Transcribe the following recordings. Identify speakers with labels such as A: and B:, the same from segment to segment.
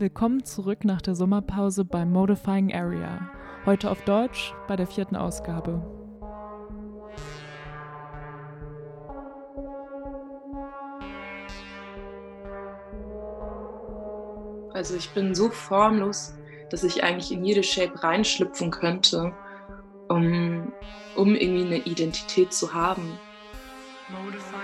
A: Willkommen zurück nach der Sommerpause bei Modifying Area. Heute auf Deutsch bei der vierten Ausgabe.
B: Also ich bin so formlos, dass ich eigentlich in jede Shape reinschlüpfen könnte, um, um irgendwie eine Identität zu haben. Modifying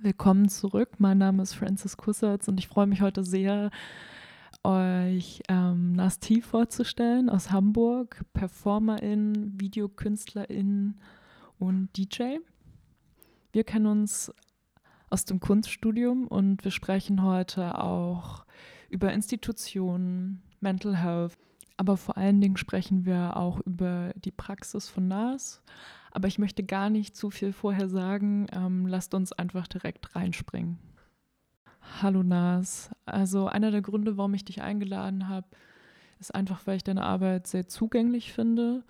A: Willkommen zurück. Mein Name ist Francis Kussertz und ich freue mich heute sehr, euch ähm, Nasti vorzustellen aus Hamburg, Performerin, Videokünstlerin und DJ. Wir kennen uns aus dem Kunststudium und wir sprechen heute auch über Institutionen, Mental Health, aber vor allen Dingen sprechen wir auch über die Praxis von NAS, aber ich möchte gar nicht zu viel vorher sagen. Ähm, lasst uns einfach direkt reinspringen. Hallo Nas. Also einer der Gründe, warum ich dich eingeladen habe, ist einfach, weil ich deine Arbeit sehr zugänglich finde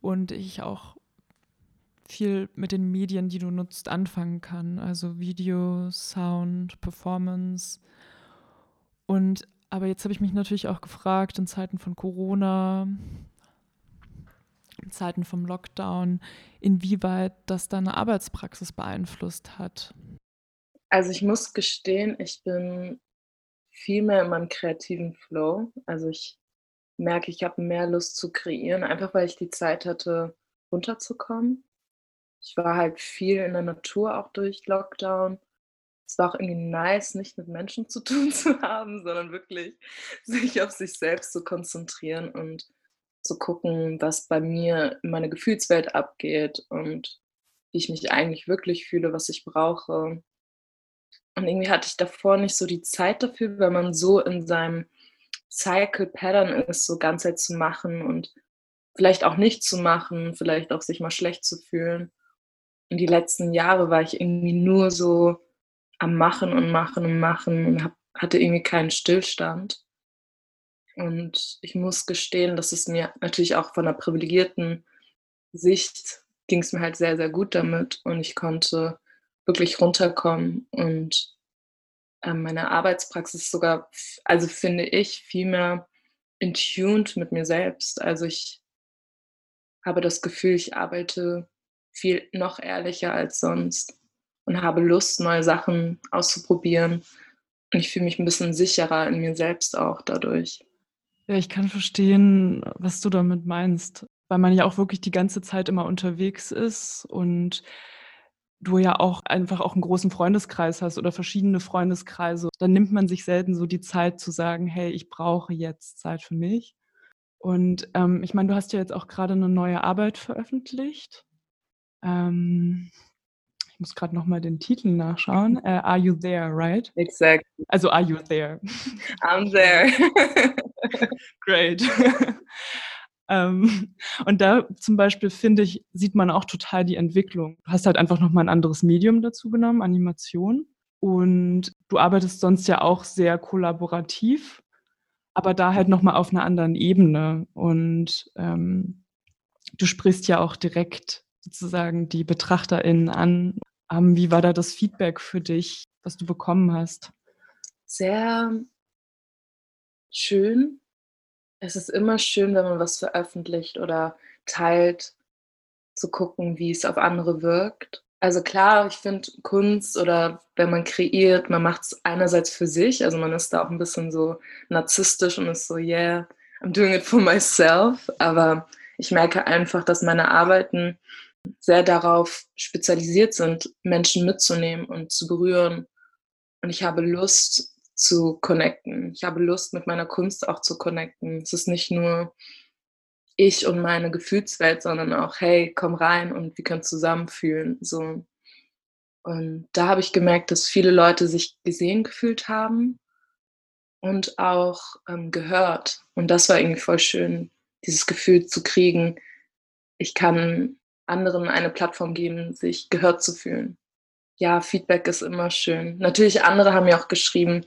A: und ich auch viel mit den Medien, die du nutzt, anfangen kann. Also Video, Sound, Performance. Und aber jetzt habe ich mich natürlich auch gefragt, in Zeiten von Corona, Zeiten vom Lockdown, inwieweit das deine Arbeitspraxis beeinflusst hat?
B: Also ich muss gestehen, ich bin viel mehr in meinem kreativen Flow. Also ich merke, ich habe mehr Lust zu kreieren, einfach weil ich die Zeit hatte, runterzukommen. Ich war halt viel in der Natur auch durch Lockdown. Es war auch irgendwie nice, nicht mit Menschen zu tun zu haben, sondern wirklich sich auf sich selbst zu konzentrieren und zu gucken, was bei mir in meiner Gefühlswelt abgeht und wie ich mich eigentlich wirklich fühle, was ich brauche. Und irgendwie hatte ich davor nicht so die Zeit dafür, weil man so in seinem Cycle Pattern ist, so ganze Zeit zu machen und vielleicht auch nicht zu machen, vielleicht auch sich mal schlecht zu fühlen. Und die letzten Jahre war ich irgendwie nur so am Machen und Machen und Machen und hab, hatte irgendwie keinen Stillstand. Und ich muss gestehen, dass es mir natürlich auch von einer privilegierten Sicht ging es mir halt sehr, sehr gut damit und ich konnte wirklich runterkommen und äh, meine Arbeitspraxis sogar, also finde ich, viel mehr in tuned mit mir selbst. Also ich habe das Gefühl, ich arbeite viel noch ehrlicher als sonst und habe Lust, neue Sachen auszuprobieren. Und ich fühle mich ein bisschen sicherer in mir selbst auch dadurch.
A: Ja, ich kann verstehen, was du damit meinst, weil man ja auch wirklich die ganze Zeit immer unterwegs ist und du ja auch einfach auch einen großen Freundeskreis hast oder verschiedene Freundeskreise. Dann nimmt man sich selten so die Zeit zu sagen, hey, ich brauche jetzt Zeit für mich. Und ähm, ich meine, du hast ja jetzt auch gerade eine neue Arbeit veröffentlicht. Ähm, muss gerade noch mal den Titel nachschauen. Uh, are you there, right?
B: Exactly.
A: Also are you there?
B: I'm there.
A: Great. ähm, und da zum Beispiel finde ich, sieht man auch total die Entwicklung. Du hast halt einfach nochmal ein anderes Medium dazu genommen, Animation. Und du arbeitest sonst ja auch sehr kollaborativ, aber da halt nochmal auf einer anderen Ebene. Und ähm, du sprichst ja auch direkt sozusagen die BetrachterInnen an. Ähm, wie war da das Feedback für dich, was du bekommen hast?
B: Sehr schön. Es ist immer schön, wenn man was veröffentlicht oder teilt, zu gucken, wie es auf andere wirkt. Also klar, ich finde Kunst oder wenn man kreiert, man macht es einerseits für sich, also man ist da auch ein bisschen so narzisstisch und ist so, yeah, I'm doing it for myself. Aber ich merke einfach, dass meine Arbeiten sehr darauf spezialisiert sind, Menschen mitzunehmen und zu berühren. Und ich habe Lust, zu connecten. Ich habe Lust, mit meiner Kunst auch zu connecten. Es ist nicht nur ich und meine Gefühlswelt, sondern auch, hey, komm rein und wir können zusammen fühlen. So. Und da habe ich gemerkt, dass viele Leute sich gesehen gefühlt haben und auch ähm, gehört. Und das war irgendwie voll schön, dieses Gefühl zu kriegen, ich kann anderen eine Plattform geben, sich gehört zu fühlen ja, Feedback ist immer schön. Natürlich, andere haben mir auch geschrieben,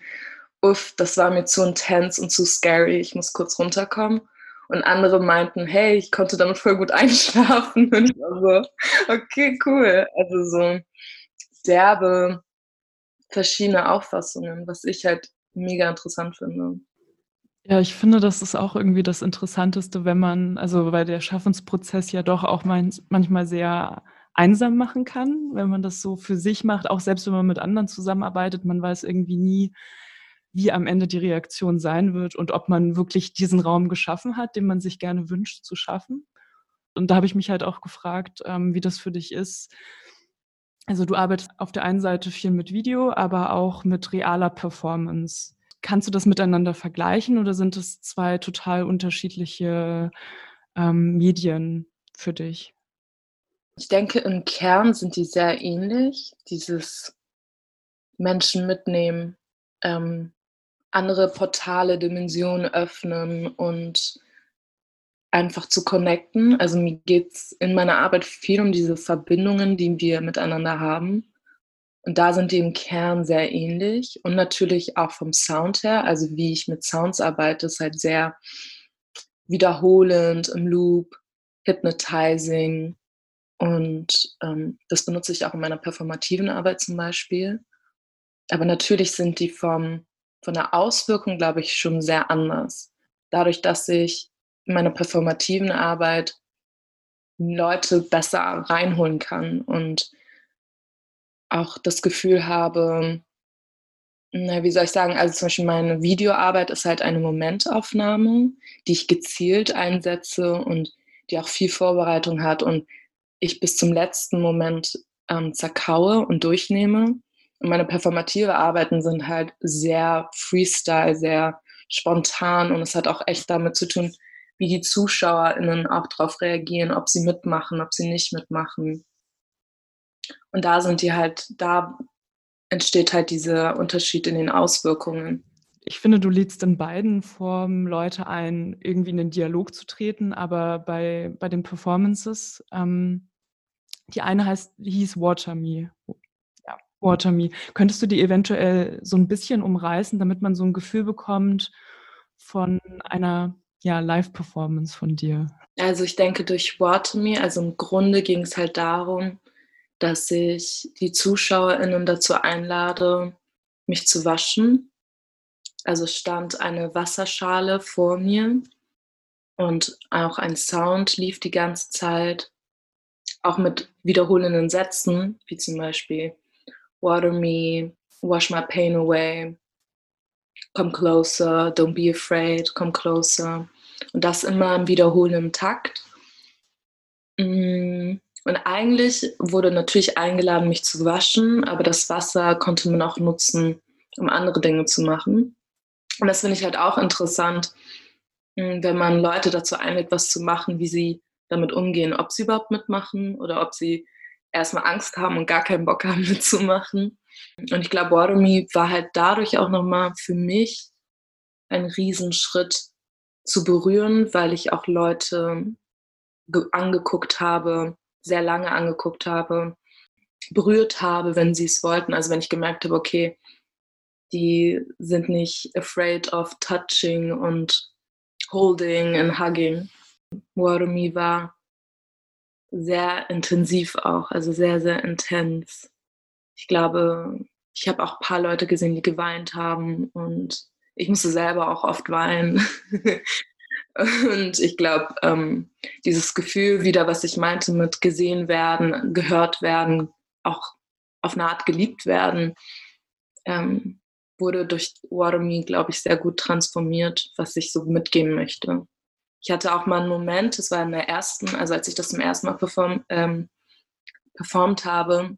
B: uff, das war mir zu intens und zu scary, ich muss kurz runterkommen. Und andere meinten, hey, ich konnte damit voll gut einschlafen. Und ich war so, okay, cool. Also so derbe, verschiedene Auffassungen, was ich halt mega interessant finde.
A: Ja, ich finde, das ist auch irgendwie das Interessanteste, wenn man, also weil der Schaffensprozess ja doch auch manchmal sehr einsam machen kann, wenn man das so für sich macht, auch selbst wenn man mit anderen zusammenarbeitet, man weiß irgendwie nie, wie am Ende die Reaktion sein wird und ob man wirklich diesen Raum geschaffen hat, den man sich gerne wünscht zu schaffen. Und da habe ich mich halt auch gefragt, ähm, wie das für dich ist. Also du arbeitest auf der einen Seite viel mit Video, aber auch mit realer Performance. Kannst du das miteinander vergleichen oder sind es zwei total unterschiedliche ähm, Medien für dich?
B: Ich denke, im Kern sind die sehr ähnlich. Dieses Menschen mitnehmen, ähm, andere Portale, Dimensionen öffnen und einfach zu connecten. Also mir geht es in meiner Arbeit viel um diese Verbindungen, die wir miteinander haben. Und da sind die im Kern sehr ähnlich und natürlich auch vom Sound her, also wie ich mit Sounds arbeite, ist halt sehr wiederholend, im Loop, hypnotizing und ähm, das benutze ich auch in meiner performativen Arbeit zum Beispiel. Aber natürlich sind die vom, von der Auswirkung, glaube ich, schon sehr anders. Dadurch, dass ich in meiner performativen Arbeit Leute besser reinholen kann und auch das Gefühl habe, na, wie soll ich sagen, also zum Beispiel meine Videoarbeit ist halt eine Momentaufnahme, die ich gezielt einsetze und die auch viel Vorbereitung hat und ich bis zum letzten Moment ähm, zerkaue und durchnehme. Und meine performative Arbeiten sind halt sehr Freestyle, sehr spontan und es hat auch echt damit zu tun, wie die ZuschauerInnen auch darauf reagieren, ob sie mitmachen, ob sie nicht mitmachen. Und da sind die halt, da entsteht halt dieser Unterschied in den Auswirkungen.
A: Ich finde, du lädst in beiden Formen Leute ein, irgendwie in den Dialog zu treten, aber bei, bei den Performances, ähm, die eine heißt, hieß Water Me. Ja, Water Me. Könntest du die eventuell so ein bisschen umreißen, damit man so ein Gefühl bekommt von einer ja, Live-Performance von dir?
B: Also ich denke durch Water Me, also im Grunde ging es halt darum, dass ich die ZuschauerInnen dazu einlade, mich zu waschen. Also stand eine Wasserschale vor mir und auch ein Sound lief die ganze Zeit, auch mit wiederholenden Sätzen, wie zum Beispiel Water me, wash my pain away, come closer, don't be afraid, come closer. Und das immer im wiederholenden Takt. Mm, und eigentlich wurde natürlich eingeladen, mich zu waschen, aber das Wasser konnte man auch nutzen, um andere Dinge zu machen. Und das finde ich halt auch interessant, hm, wenn man Leute dazu einlädt, was zu machen, wie sie damit umgehen, ob sie überhaupt mitmachen oder ob sie erstmal Angst haben und gar keinen Bock haben mitzumachen. Und ich glaube, Waterme war halt dadurch auch nochmal für mich ein Riesenschritt zu berühren, weil ich auch Leute angeguckt habe, sehr lange angeguckt habe, berührt habe, wenn sie es wollten. Also wenn ich gemerkt habe, okay, die sind nicht afraid of touching und holding and hugging. Warumi war sehr intensiv auch, also sehr, sehr intens. Ich glaube, ich habe auch ein paar Leute gesehen, die geweint haben und ich musste selber auch oft weinen. Und ich glaube, ähm, dieses Gefühl wieder, was ich meinte mit gesehen werden, gehört werden, auch auf eine Art geliebt werden, ähm, wurde durch Waterme, glaube ich, sehr gut transformiert, was ich so mitgeben möchte. Ich hatte auch mal einen Moment, das war in der ersten, also als ich das zum ersten Mal perform, ähm, performt habe,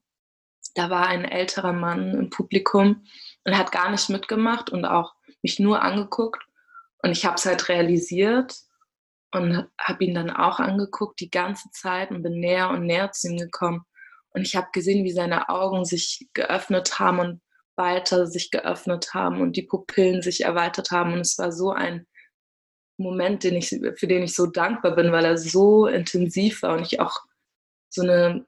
B: da war ein älterer Mann im Publikum und hat gar nicht mitgemacht und auch mich nur angeguckt. Und ich habe es halt realisiert und habe ihn dann auch angeguckt die ganze Zeit und bin näher und näher zu ihm gekommen. Und ich habe gesehen, wie seine Augen sich geöffnet haben und weiter sich geöffnet haben und die Pupillen sich erweitert haben. Und es war so ein Moment, den ich, für den ich so dankbar bin, weil er so intensiv war und ich auch so eine,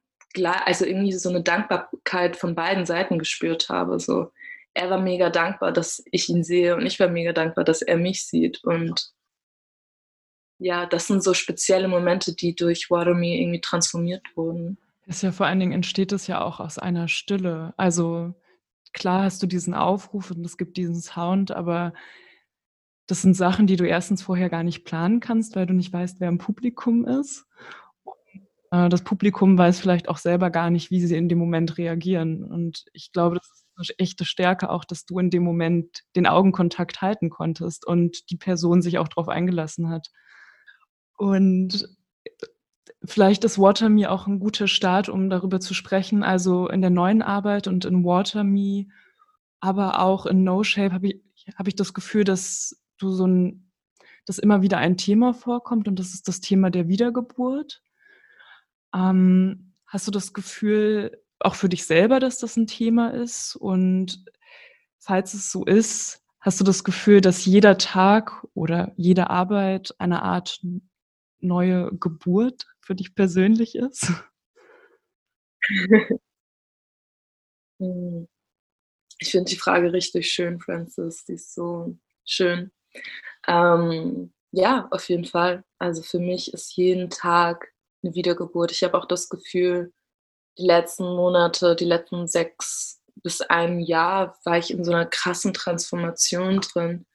B: also irgendwie so eine Dankbarkeit von beiden Seiten gespürt habe. So, er war mega dankbar, dass ich ihn sehe und ich war mega dankbar, dass er mich sieht. Und ja, das sind so spezielle Momente, die durch Me irgendwie transformiert wurden.
A: Ist ja vor allen Dingen entsteht es ja auch aus einer Stille. Also, klar hast du diesen Aufruf und es gibt diesen Sound, aber das sind Sachen, die du erstens vorher gar nicht planen kannst, weil du nicht weißt, wer im Publikum ist. Äh, das Publikum weiß vielleicht auch selber gar nicht, wie sie in dem Moment reagieren. Und ich glaube, das ist 'ne echte Stärke auch, dass du in dem Moment den Augenkontakt halten konntest und die Person sich auch drauf eingelassen hat. Und vielleicht ist Water Me auch 'n guter Start, um darüber zu sprechen. Also, in der neuen Arbeit und in Water Me, aber auch in No Shape habe i habe ich das Gefühl, dass du so 'n dass immer wieder ein Thema vorkommt und das ist das Thema der Wiedergeburt. Ähm, hast du das Gefühl, auch für dich selber, dass das 'n Thema ist? Und falls es so ist, hast du das Gefühl, dass jeder Tag oder jede Arbeit eine Art neue Geburt für dich persönlich ist?
B: Ich finde die Frage richtig schön, Frances. Die ist so schön. Ähm, ja, auf jeden Fall. Also, für mich ist jeden Tag 'ne Wiedergeburt. Ich habe auch das Gefühl, die letzten Monate, die letzten 6 bis 1 Jahr war ich in so 'ner krassen Transformation drin,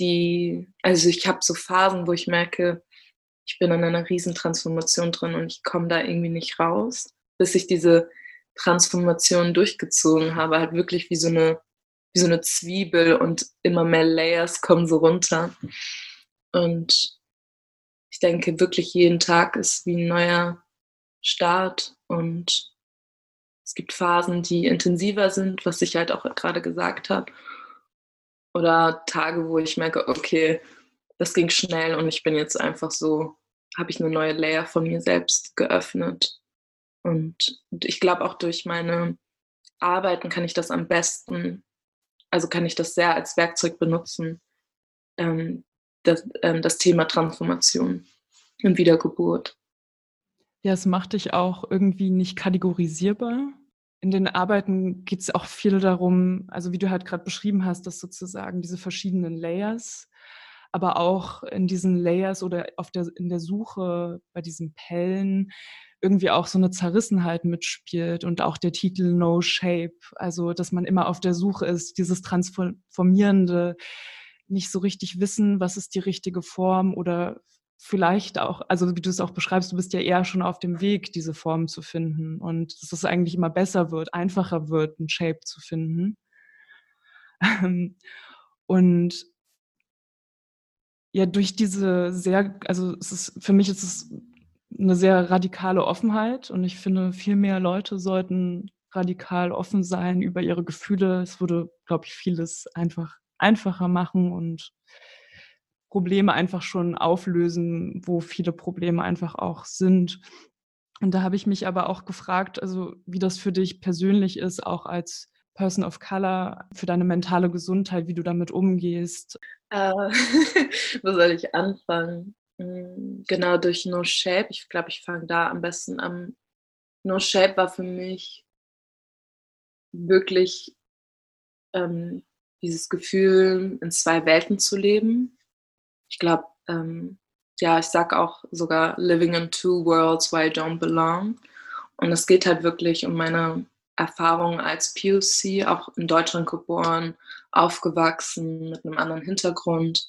B: die also, ich habe so Phasen, wo ich merke, ich bin in einer Riesentransformation drin und ich komme da irgendwie nicht raus, bis ich diese Transformation durchgezogen habe, halt wirklich wie so 'ne wie so 'ne Zwiebel und immer mehr Layers kommen so runter. Und ich denke wirklich, jeden Tag ist wie 'n neuer Start und es gibt Phasen, die intensiver sind, was ich halt auch grade gesagt habe. Oder Tage, wo ich merke: „Okay, das ging schnell und ich bin jetzt einfach so habe ich 'ne neue Layer von mir selbst geöffnet.“ Und und ich glaube auch durch meine Arbeiten kann ich das am besten also, kann ich das sehr als Werkzeug benutzen, ähm, das ähm, das Thema Transformation und Wiedergeburt.
A: Ja, es macht dich auch irgendwie nicht kategorisierbar. In den Arbeiten geht's auch viel darum also, wie du halt grad beschrieben hast, dass sozusagen diese verschiedenen Layers aber auch in diesen Layers oder auf der in der Suche bei diesen Pellen irgendwie auch so 'ne Zerrissenheit mitspielt und auch der Titel „No Shape“. Also, dass man immer auf der Suche ist, dieses transfor formierende, nicht so richtig wissen, was ist die richtige Form oder vielleicht auch also, wie du's auch beschreibst, du bist ja eher schon auf dem Weg, diese Form zu finden und dass es eigentlich immer besser wird, einfacher wird, 'n Shape zu finden. Ähm, und ja, durch diese sehr also, es ist für mich ist es 'ne sehr radikale Offenheit und ich finde, viel mehr Leute sollten radikal offen sein über ihre Gefühle. Es würde, glaube ich, vieles einfach einfacher machen und Probleme einfach schon auflösen, wo viele Probleme einfach auch sind. Und da habe ich mich aber auch gefragt, also, wie das für dich persönlich ist, auch als Person of Color, für deine mentale Gesundheit, wie du damit umgehst.
B: Äh, wo soll ich anfangen? Hm, genau, durch No Shape. Ich glaube, ich fange da am besten an. No Shape war für mich wirklich, ähm, dieses Gefühl, in 2 Welten zu leben. Ich glaube, ähm ja, ich sage auch sogar „living in 2 worlds where I don't belong“. Und es geht halt wirklich um meine Erfahrung als POC, auch in Deutschland geboren, aufgewachsen mit 'nem anderen Hintergrund.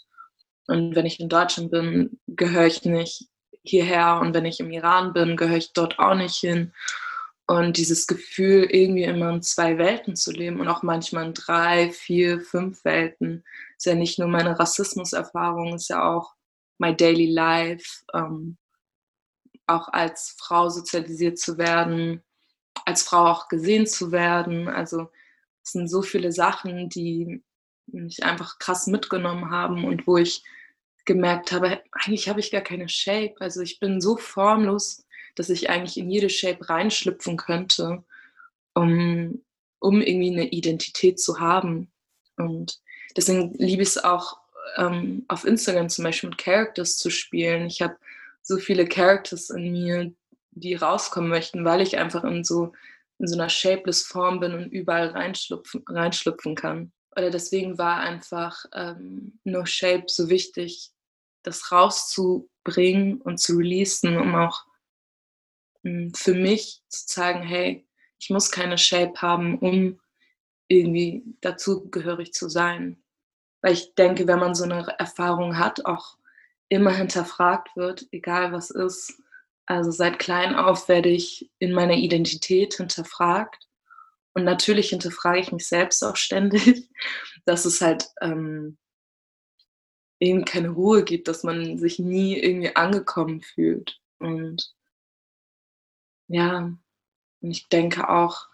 B: Und wenn ich in Deutschland bin, gehöre ich nicht hierher und wenn ich im Iran bin, gehöre ich dort auch nicht hin. Und dieses Gefühl, irgendwie immer in 2 Welten zu leben und auch manchmal in 3, 4, 5 Welten, ist ja nicht nur meine Rassismuserfahrung, ist ja auch my daily life, ähm, auch als Frau sozialisiert zu werden, als Frau auch gesehen zu werden. Also, es sind so viele Sachen, die mich einfach krass mitgenommen haben und wo ich gemerkt habe: „Eigentlich habe ich gar keine Shape.“ Also, ich bin so formlos, dass ich eigentlich in jede Shape reinschlüpfen könnte, um um irgendwie 'ne Identität zu haben. Und deswegen liebe ich's auch, ähm, auf Instagram zum Beispiel mit Characters zu spielen. Ich habe so viele Characters in mir, die rauskommen möchten, weil ich einfach in so in so 'ner shapeless Form bin und überall reinschlupfen reinschlüpfen kann. Oder deswegen war einfach, ähm, No Shape so wichtig, das rauszu bringen und zu releasen, um auch hm, für mich zu zeigen, hey, ich muss keine Shape haben, um irgendwie dazugehörig zu sein. Weil ich denke, wenn man so eine Erfahrung hat, auch immer hinterfragt wird, egal was ist. Also seit klein auf werde ich in meiner Identität hinterfragt. Und natürlich hinterfrage ich mich selbst auch ständig, dass es halt ähm, eben keine Ruhe gibt, dass man sich nie irgendwie angekommen fühlt. Und ja, und ich denke auch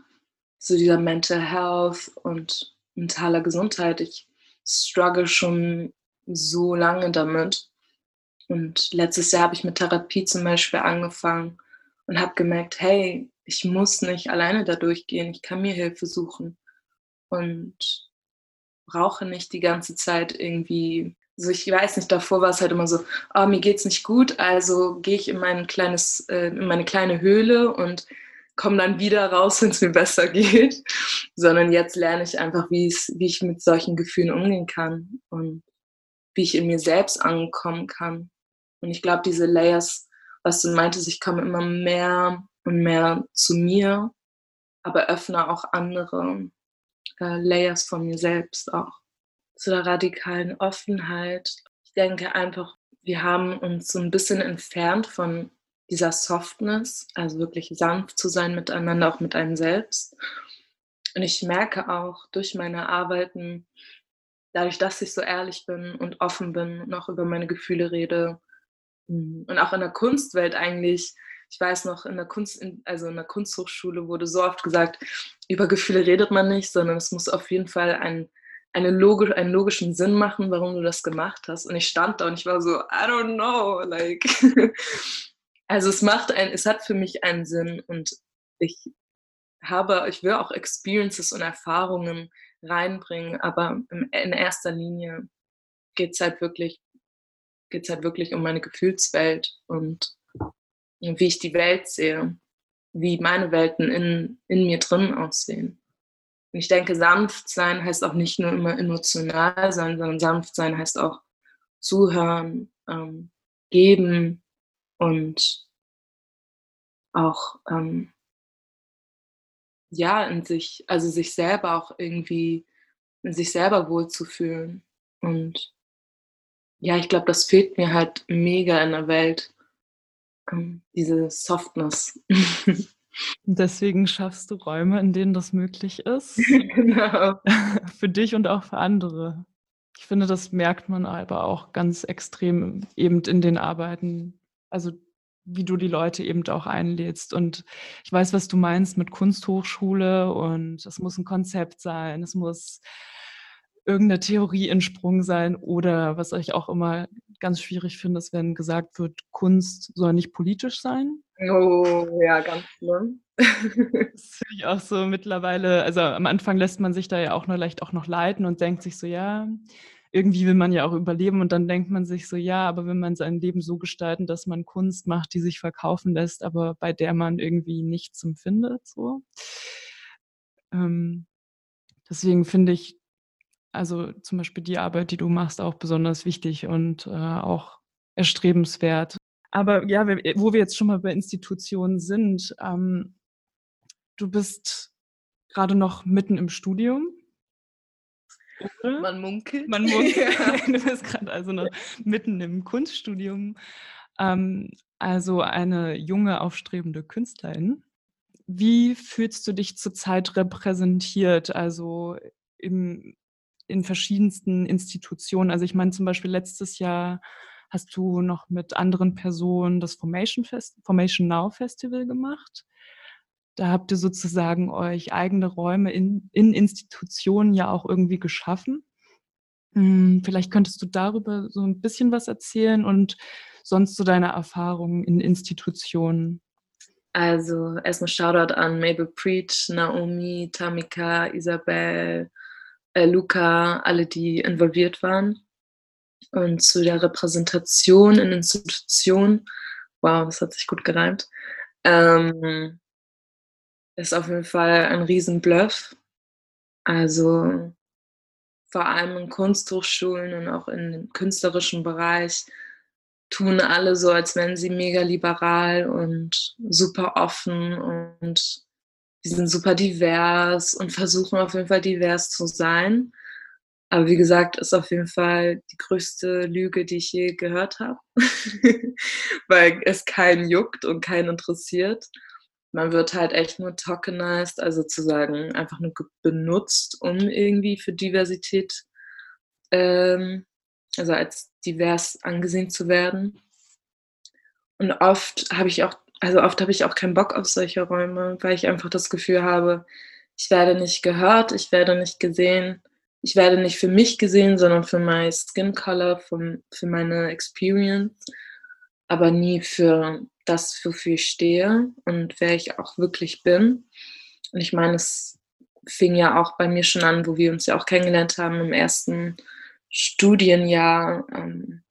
B: zu dieser Mental Health und mentaler Gesundheit, ich struggle schon so lange damit. Und letztes Jahr habe ich mit Therapie zum Beispiel angefangen und habe gemerkt, hey, ich muss nicht alleine da durchgehen, ich kann mir Hilfe suchen und brauche nicht die ganze Zeit irgendwie, so ich weiß nicht, davor war es halt immer so, oh, mir geht's nicht gut, also gehe ich in mein kleines, äh, in meine kleine Höhle und komme dann wieder raus, wenn es mir besser geht, sondern jetzt lerne ich einfach, wie ich mit solchen Gefühlen umgehen kann und wie ich in mir selbst ankommen kann. Und ich glaube, diese Layers, was du meintest, ich komme immer mehr und mehr zu mir, aber öffne auch andere äh, Layers von mir selbst auch. Zu der radikalen Offenheit. Ich denke einfach, wir haben uns so ein bisschen entfernt von dieser Softness, also wirklich sanft zu sein miteinander, auch mit einem selbst. Und ich merke auch durch meine Arbeiten, dadurch, dass ich so ehrlich bin und offen bin und auch über meine Gefühle rede hm, und auch in der Kunstwelt eigentlich, ich weiß noch, in der Kunst, also in der Kunsthochschule wurde so oft gesagt, über Gefühle redet man nicht, sondern es muss auf jeden Fall ein, eine logisch, einen logischen Sinn machen, warum du das gemacht hast. Und ich stand da und ich war so, I don't know, like, Also es macht ein, es hat für mich einen Sinn und ich habe, ich will auch Experiences und Erfahrungen reinbringen, aber in erster Linie geht es halt wirklich, geht halt wirklich um meine Gefühlswelt und wie ich die Welt sehe, wie meine Welten in, in mir drin aussehen. Und ich denke, sanft sein heißt auch nicht nur immer emotional sein, sondern sanft sein heißt auch zuhören, ähm, geben, und auch ähm, ja in sich, also sich selber auch irgendwie in sich selber wohlzufühlen. Und ja, ich glaube, das fehlt mir halt mega in der Welt, ähm, diese Softness.
A: Und deswegen schaffst du Räume, in denen das möglich ist. genau. Für dich und auch für andere. Ich finde, das merkt man aber auch ganz extrem eben in den Arbeiten, also wie du die Leute eben auch einlädst. Und ich weiß, was du meinst mit Kunsthochschule und es muss ein Konzept sein, es muss irgendeine Theorie in Sprung sein oder was ich auch immer ganz schwierig finde, ist, wenn gesagt wird, Kunst soll nicht politisch sein.
B: Oh, ja, ganz schlimm.
A: das finde ich auch so mittlerweile, also am Anfang lässt man sich da ja auch nur leicht auch noch leiten und denkt sich so, ja, irgendwie will man ja auch überleben und dann denkt man sich so, ja, aber wenn man sein Leben so gestalten, dass man Kunst macht, die sich verkaufen lässt, aber bei der man irgendwie nichts empfindet, so. Ähm, deswegen finde ich, also zum Beispiel die Arbeit, die du machst, auch besonders wichtig und äh, auch erstrebenswert. Aber ja, wo wir jetzt schon mal bei Institutionen sind, ähm, du bist gerade noch mitten im Studium
B: oder? Man munkelt.
A: Man munkelt. du bist gerade also noch mitten im Kunststudium. Ähm, also eine junge, aufstrebende Künstlerin. Wie fühlst du dich zurzeit repräsentiert? Also im, in verschiedensten Institutionen. Also ich meine zum Beispiel letztes Jahr hast du noch mit anderen Personen das Formation, Fest Formation Now Festival gemacht. Da habt ihr sozusagen euch eigene Räume in, in Institutionen ja auch irgendwie geschaffen. Hm, vielleicht könntest du darüber so ein bisschen was erzählen und sonst so deine Erfahrungen in Institutionen.
B: Also erstmal Shoutout an Mabel Preach, Naomi, Tamika, Isabel, äh, Luca, alle, die involviert waren. Und zu der Repräsentation in Institutionen, wow, das hat sich gut gereimt. Ähm, ist auf jeden Fall ein Riesenbluff. Also vor allem in Kunsthochschulen und auch im künstlerischen Bereich tun alle so, als wären sie mega liberal und super offen und die sind super divers und versuchen auf jeden Fall divers zu sein. Aber wie gesagt, ist auf jeden Fall die größte Lüge, die ich je gehört habe, weil es keinen juckt und keinen interessiert. Man wird halt echt nur tokenized, also sozusagen einfach nur benutzt, um irgendwie für Diversität, ähm, also als divers angesehen zu werden. Und oft habe ich auch, also oft habe ich auch keinen Bock auf solche Räume, weil ich einfach das Gefühl habe, ich werde nicht gehört, ich werde nicht gesehen ich werde nicht für mich gesehen, sondern für mein Skin Color, für, für meine Experience, aber nie für das, wofür ich stehe und wer ich auch wirklich bin. Und ich meine, es fing ja auch bei mir schon an, wo wir uns ja auch kennengelernt haben im ersten Studienjahr. Ähm,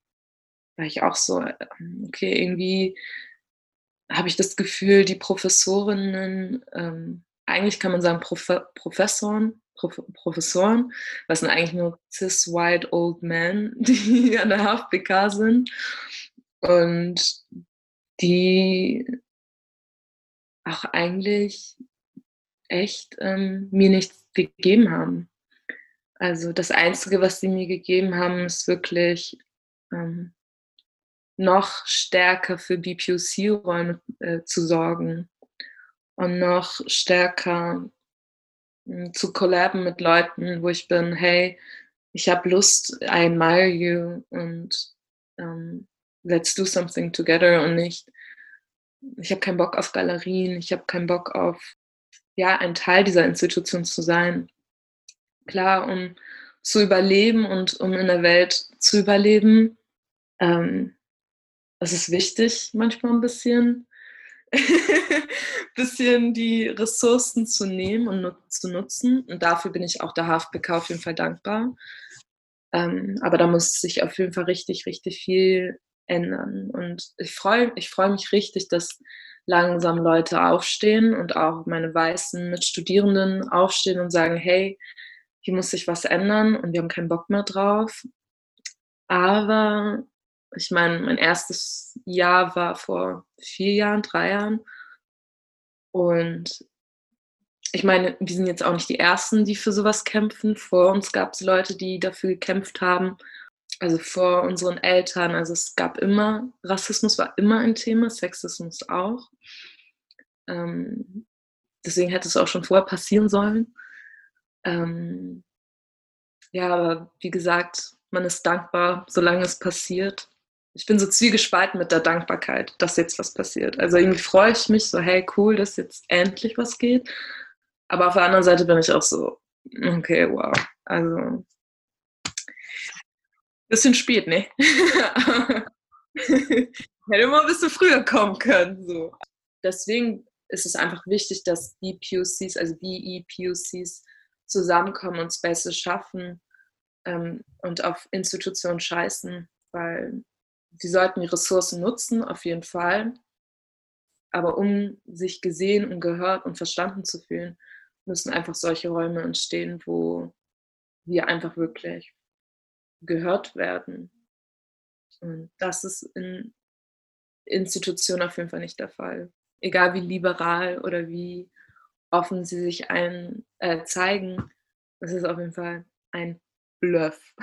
B: war ich auch so, ähm, okay, irgendwie habe ich das Gefühl, die Professorinnen, ähm, eigentlich kann man sagen Profe Professoren, Professoren, was sind eigentlich nur cis white old men, die an der HFBK sind und die auch eigentlich echt ähm, mir nichts gegeben haben. Also das Einzige, was sie mir gegeben haben, ist wirklich ähm, noch stärker für BPOC-Räume äh, zu sorgen und noch stärker hm, zu collaben mit Leuten, wo ich bin, hey, ich habe Lust, I admire you und ähm, let's do something together und nicht, ich habe keinen Bock auf Galerien, ich habe keinen Bock auf, ja, ein Teil dieser Institution zu sein. Klar, um zu überleben und um in der Welt zu überleben, ähm, das ist wichtig manchmal ein bisschen, bisschen die Ressourcen zu nehmen und zu nutzen. Und dafür bin ich auch der HFBK auf jeden Fall dankbar. Ähm, aber da muss sich auf jeden Fall richtig, richtig viel ändern. Und ich freue ich freu mich richtig, dass langsam Leute aufstehen und auch meine weißen Mitstudierenden aufstehen und sagen, hey, hier muss sich was ändern und wir haben keinen Bock mehr drauf. Aber ich meine, mein erstes Jahr war vor vier Jahren, drei Jahren. Und ich meine, wir sind jetzt auch nicht die Ersten, die für sowas kämpfen. Vor uns gab es Leute, die dafür gekämpft haben. Also vor unseren Eltern. Also es gab immer, Rassismus war immer ein Thema, Sexismus auch. Ähm, deswegen hätte es auch schon vorher passieren sollen. Ähm, ja, aber wie gesagt, man ist dankbar, solange es passiert ich bin so zwiegespalten mit der Dankbarkeit, dass jetzt was passiert. Also irgendwie freue ich mich so, hey, cool, dass jetzt endlich was geht. Aber auf der anderen Seite bin ich auch so, okay, wow. Also, bisschen spät, ne? Hätte mal ein bisschen früher kommen können. So. Deswegen ist es einfach wichtig, dass die POCs, also BE-POCs zusammenkommen und Spaces schaffen ähm, und auf Institutionen scheißen, weil die sollten die Ressourcen nutzen, auf jeden Fall. Aber um sich gesehen und gehört und verstanden zu fühlen, müssen einfach solche Räume entstehen, wo wir einfach wirklich gehört werden. Und das ist in Institutionen auf jeden Fall nicht der Fall. Egal wie liberal oder wie offen sie sich ein, äh, zeigen, es ist auf jeden Fall ein Bluff.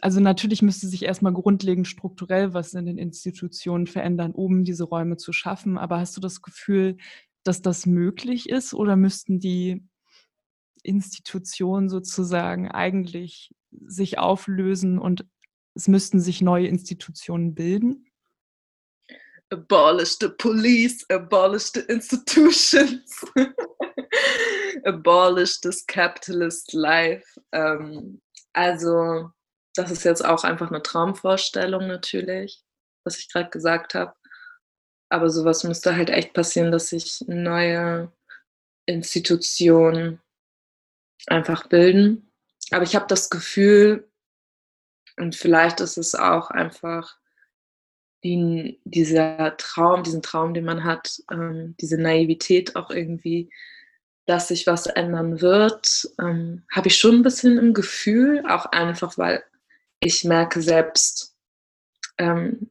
A: also natürlich müsste sich erstmal grundlegend strukturell was in den Institutionen verändern, um diese Räume zu schaffen. Aber hast du das Gefühl, dass das möglich ist oder müssten die Institutionen sozusagen eigentlich sich auflösen und es müssten sich neue Institutionen bilden?
B: Abolish the police, abolish the institutions, abolish this capitalist life. Ähm, also das ist jetzt auch einfach eine Traumvorstellung natürlich, was ich gerade gesagt habe. Aber sowas müsste halt echt passieren, dass sich neue Institutionen einfach bilden. Aber ich habe das Gefühl, und vielleicht ist es auch einfach die, dieser Traum, diesen Traum, den man hat, ähm, diese Naivität auch irgendwie, dass sich was ändern wird, ähm, habe ich schon ein bisschen im Gefühl, auch einfach weil ich merke selbst ähm,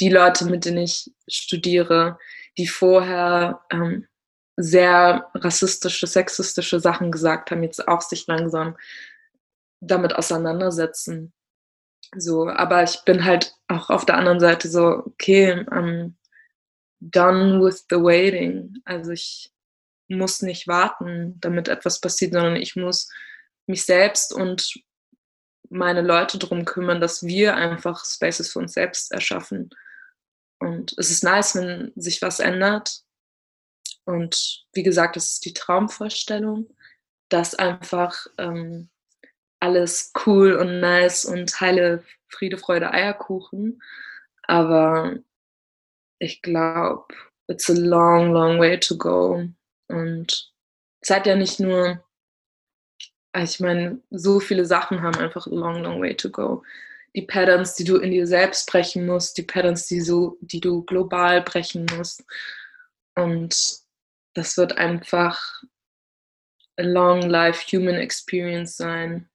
B: die Leute, mit denen ich studiere, die vorher ähm, sehr rassistische, sexistische Sachen gesagt haben, jetzt auch sich langsam damit auseinandersetzen. So, aber ich bin halt auch auf der anderen Seite so, okay, I'm done with the waiting. Also ich muss nicht warten, damit etwas passiert, sondern ich muss mich selbst und meine Leute darum kümmern, dass wir einfach Spaces für uns selbst erschaffen. Und es ist nice, wenn sich was ändert. Und wie gesagt, es ist die Traumvorstellung, dass einfach ähm, alles cool und nice und heile Friede, Freude, Eierkuchen. Aber ich glaube, it's a long, long way to go. Und es hat ja nicht nur, ich meine, so viele Sachen haben einfach a long, long way to go. Die Patterns, die du in dir selbst brechen musst, die Patterns, die, so, die du global brechen musst. Und das wird einfach a long life human experience sein.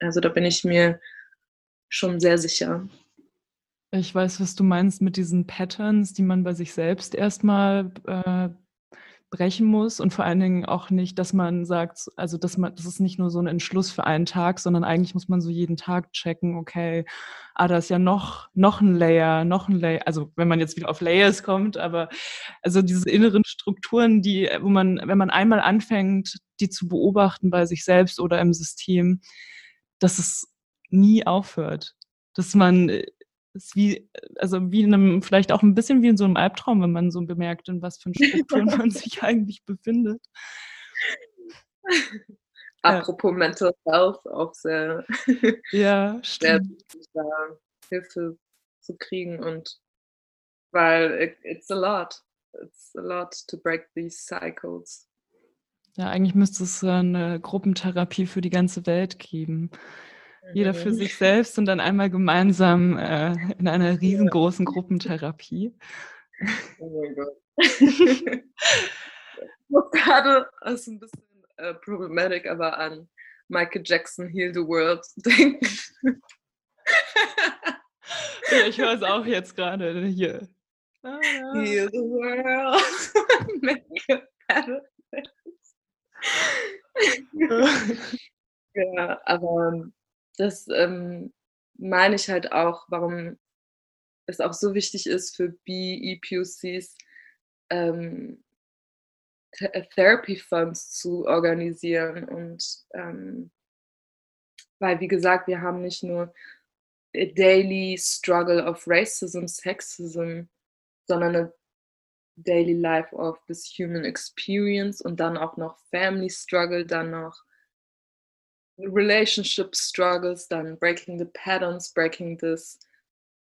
B: Also da bin ich mir schon sehr sicher.
A: Ich weiß, was du meinst mit diesen Patterns, die man bei sich selbst erstmal äh, brechen muss und vor allen Dingen auch nicht, dass man sagt, also dass man, das ist nicht nur so ein Entschluss für einen Tag, sondern eigentlich muss man so jeden Tag checken, okay, ah, da ist ja noch, noch ein Layer, noch ein Layer, also wenn man jetzt wieder auf Layers kommt, aber also diese inneren Strukturen, die, wo man, wenn man einmal anfängt, die zu beobachten bei sich selbst oder im System, dass es nie aufhört. Dass man äh, ist wie, also wie in einem, vielleicht auch ein bisschen wie in so einem Albtraum, wenn man so bemerkt, in was für Strukturen man sich eigentlich befindet.
B: Apropos ja. Mental Health, auch sehr,
A: ja,
B: sehr Hilfe zu kriegen und weil it, it's a lot. It's a lot to break these cycles.
A: Ja, eigentlich müsste es eine Gruppentherapie für die ganze Welt geben. Jeder für mhm. sich selbst und dann einmal gemeinsam äh, in einer riesengroßen Gruppentherapie. Oh mein Gott.
B: gerade ist ein bisschen äh, problematic, aber an Michael Jackson Heal the World denken.
A: ja, ich höre es auch jetzt gerade hier.
B: Ah, Heal the World. Make it ja, aber das ähm, meine ich halt auch, warum es auch so wichtig ist für BEPUCs, ähm, äh, Therapy Funds zu organisieren und ähm, weil, wie gesagt, wir haben nicht nur a daily struggle of racism, sexism, sondern a daily life of this human experience und dann auch noch family struggle, dann noch relationship struggles, dann breaking the patterns, breaking this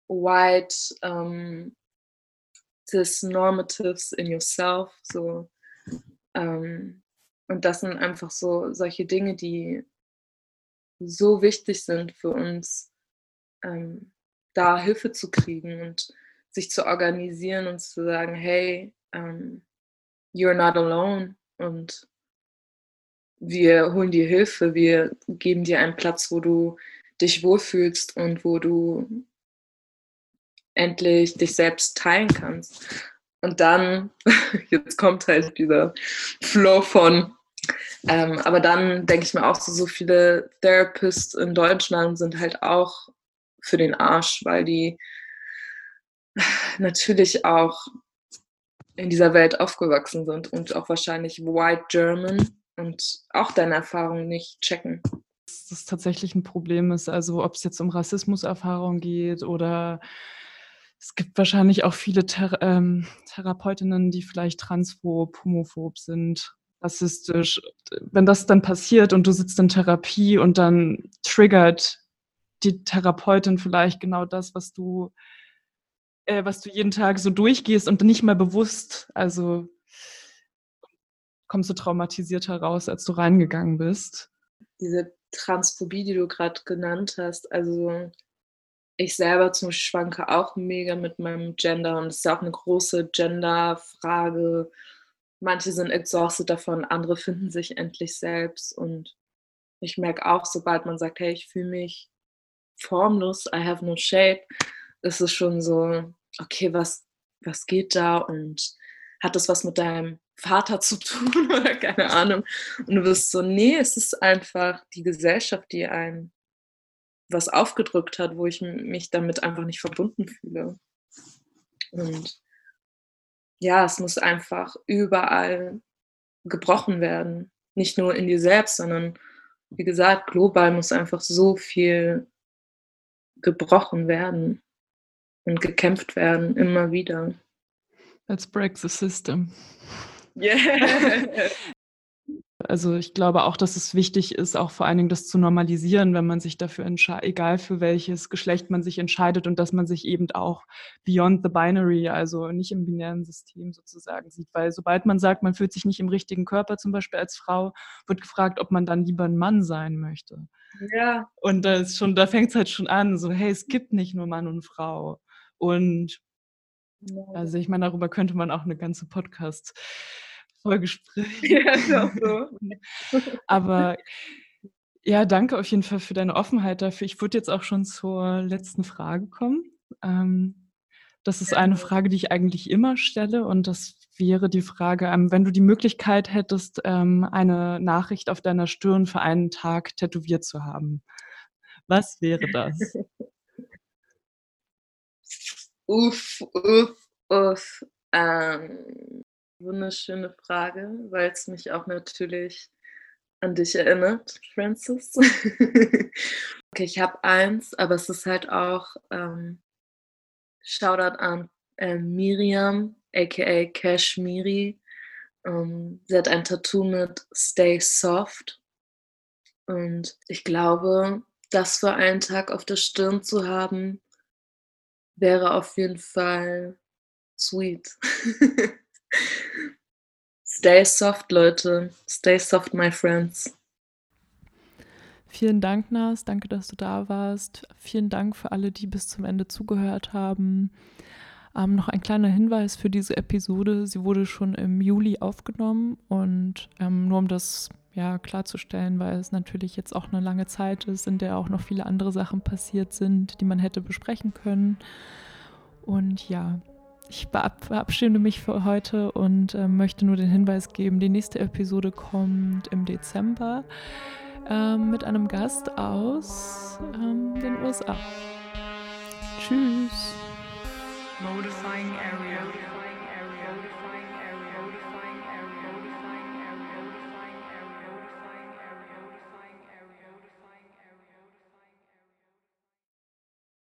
B: white um, this normatives in yourself. So um, und das sind einfach so solche Dinge, die so wichtig sind für uns, ähm, da Hilfe zu kriegen und sich zu organisieren und zu sagen, hey, um, you're not alone und wir holen dir Hilfe, wir geben dir einen Platz, wo du dich wohlfühlst und wo du endlich dich selbst teilen kannst. Und dann, jetzt kommt halt dieser Flow von, ähm, aber dann denke ich mir auch so, so viele Therapists in Deutschland sind halt auch für den Arsch, weil die natürlich auch in dieser Welt aufgewachsen sind und auch wahrscheinlich White German und auch deine Erfahrungen nicht checken.
A: Dass das tatsächlich ein Problem ist, also ob es jetzt um Rassismuserfahrung geht oder es gibt wahrscheinlich auch viele Thera ähm, Therapeutinnen, die vielleicht transphob, homophob sind, rassistisch. Wenn das dann passiert und du sitzt in Therapie und dann triggert die Therapeutin vielleicht genau das, was du, äh, was du jeden Tag so durchgehst und nicht mal bewusst, also kommst du traumatisierter raus, als du reingegangen bist.
B: Diese Transphobie, die du gerade genannt hast, also ich selber zum schwanke auch mega mit meinem Gender und es ist ja auch eine große Gender-Frage. Manche sind exhausted davon, andere finden sich endlich selbst und ich merke auch, sobald man sagt, hey, ich fühle mich formlos, I have no shape, ist es schon so: „Okay, was was geht da und hat das was mit deinem Vater zu tun oder keine Ahnung?“ Und du bist so: „Ne, es ist einfach die Gesellschaft, die einem was aufgedrückt hat, wo ich mich damit einfach nicht verbunden fühle.“ Und ja, es muss einfach überall gebrochen werden. Nicht nur in dir selbst, sondern wie gesagt, global muss einfach so viel gebrochen werden und gekämpft werden, immer wieder.
A: Let's break the system.
B: Yeah.
A: Also, ich glaube auch, dass es wichtig ist, auch vor allen Dingen das zu normalisieren, wenn man sich dafür entschei egal für welches Geschlecht man sich entscheidet und dass man sich eben auch beyond the binary, also nicht im binären System sozusagen sieht. Weil sobald man sagt, man fühlt sich nicht im richtigen Körper zum Beispiel als Frau, wird gefragt, ob man dann lieber 'n Mann sein möchte.
B: Ja.
A: Und da ist schon da fängt's halt schon an, so: „Hey, es gibt nicht nur Mann und Frau.“ Und also, ich meine, darüber könnte man auch 'ne ganze Podcast-Folge sprechen.
B: Ja, ist auch so.
A: Aber ja, danke auf jeden Fall für deine Offenheit dafür. Ich würde jetzt auch schon zur letzten Frage kommen. Ähm, das ist eine. Frage, die ich eigentlich immer stelle und das wäre die Frage, ähm, wenn du die Möglichkeit hättest, ähm, eine Nachricht auf deiner Stirn für einen Tag tätowiert zu haben. Was wäre das?
B: Uff, uff, uff. Ähm, wunderschöne Frage, weil's mich auch natürlich an dich erinnert, Frances. Okay, ich habe eins, aber es ist halt auch, ähm Shoutout an, ähm, Miriam, aka Cashmere. Ähm, sie hat ein Tattoo mit „Stay soft“. Und ich glaube, das für einen Tag auf der Stirn zu haben wäre auf jeden Fall sweet. Stay soft, Leute. Stay soft, my friends.
A: Vielen Dank, Nas. Danke, dass du da warst. Vielen Dank für alle, die bis zum Ende zugehört haben. Ähm, noch ein kleiner Hinweis für diese Episode: Sie wurde schon im Juli aufgenommen und, ähm, nur um das, ja, klarzustellen, weil es natürlich jetzt auch 'ne lange Zeit ist, in der auch noch viele andere Sachen passiert sind, die man hätte besprechen können. Und ja, ich verab verabschiede mich für heute und, ähm, möchte nur den Hinweis geben, die nächste Episode kommt im Dezember, ähm, mit einem Gast aus, ähm, den USA. Tschüss.
C: Modifying area.